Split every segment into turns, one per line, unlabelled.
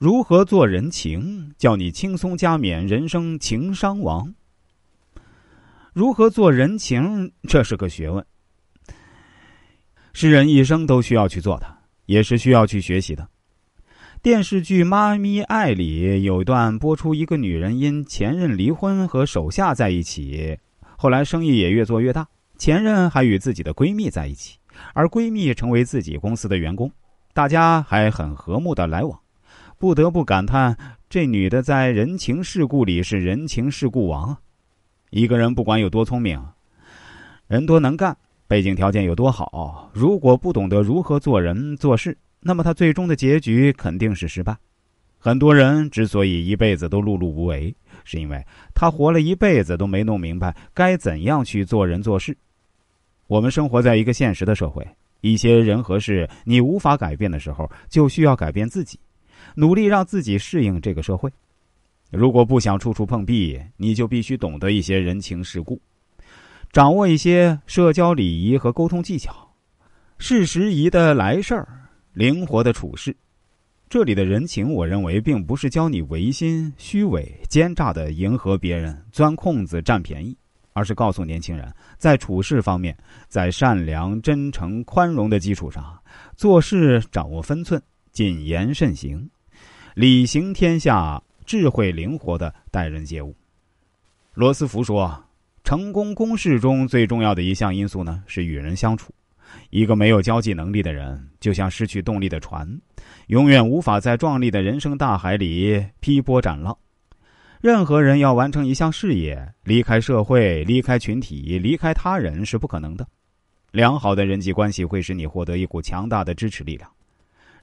如何做人情，叫你轻松加冕人生情商王？如何做人情，这是个学问，世人一生都需要去做的，也是需要去学习的。电视剧《妈咪爱》里有一段播出，一个女人因前任离婚和手下在一起，后来生意也越做越大，前任还与自己的闺蜜在一起，而闺蜜成为自己公司的员工，大家还很和睦的来往。不得不感叹，这女的在人情世故里是人情世故王啊！一个人不管有多聪明，人多能干，背景条件有多好，如果不懂得如何做人做事，那么他最终的结局肯定是失败。很多人之所以一辈子都碌碌无为，是因为他活了一辈子都没弄明白该怎样去做人做事。我们生活在一个现实的社会，一些人和事你无法改变的时候，就需要改变自己。努力让自己适应这个社会。如果不想处处碰壁，你就必须懂得一些人情世故，掌握一些社交礼仪和沟通技巧，适时宜的来事儿，灵活的处事。这里的人情，我认为并不是教你违心、虚伪、奸诈的迎合别人、钻空子占便宜，而是告诉年轻人，在处事方面，在善良、真诚、宽容的基础上，做事掌握分寸，谨言慎行。礼行天下，智慧灵活的待人接物。罗斯福说：“成功公事中最重要的一项因素呢，是与人相处。一个没有交际能力的人，就像失去动力的船，永远无法在壮丽的人生大海里劈波斩浪。任何人要完成一项事业，离开社会、离开群体、离开他人是不可能的。良好的人际关系会使你获得一股强大的支持力量。”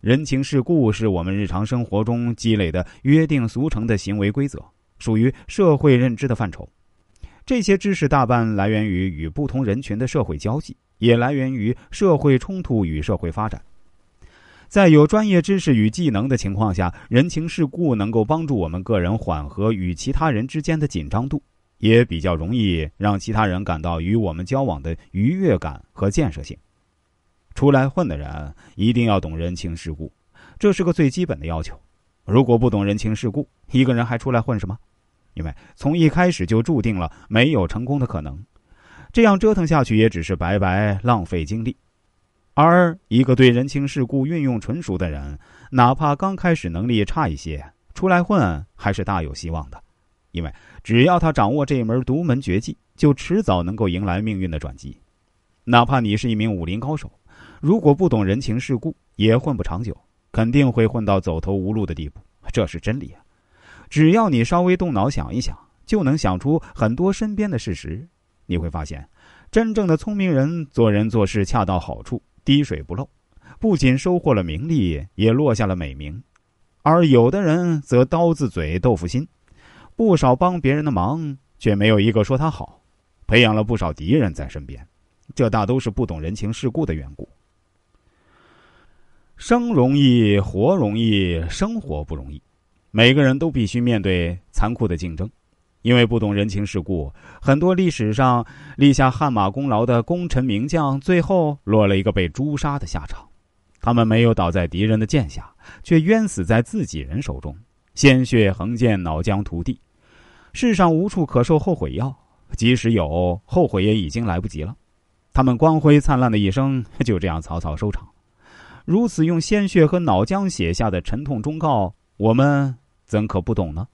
人情世故是我们日常生活中积累的约定俗成的行为规则，属于社会认知的范畴。这些知识大半来源于与不同人群的社会交际，也来源于社会冲突与社会发展。在有专业知识与技能的情况下，人情世故能够帮助我们个人缓和与其他人之间的紧张度，也比较容易让其他人感到与我们交往的愉悦感和建设性。出来混的人一定要懂人情世故，这是个最基本的要求。如果不懂人情世故，一个人还出来混什么？因为从一开始就注定了没有成功的可能。这样折腾下去也只是白白浪费精力。而一个对人情世故运用纯熟的人，哪怕刚开始能力差一些，出来混还是大有希望的。因为只要他掌握这门独门绝技，就迟早能够迎来命运的转机。哪怕你是一名武林高手。如果不懂人情世故，也混不长久，肯定会混到走投无路的地步。这是真理啊！只要你稍微动脑想一想，就能想出很多身边的事实。你会发现，真正的聪明人做人做事恰到好处，滴水不漏，不仅收获了名利，也落下了美名。而有的人则刀子嘴豆腐心，不少帮别人的忙，却没有一个说他好，培养了不少敌人在身边。这大都是不懂人情世故的缘故。生容易，活容易，生活不容易。每个人都必须面对残酷的竞争，因为不懂人情世故，很多历史上立下汗马功劳的功臣名将，最后落了一个被诛杀的下场。他们没有倒在敌人的剑下，却冤死在自己人手中，鲜血横溅，脑浆涂地。世上无处可售后悔药，即使有后悔，也已经来不及了。他们光辉灿烂的一生就这样草草收场。如此用鲜血和脑浆写下的沉痛忠告，我们怎可不懂呢？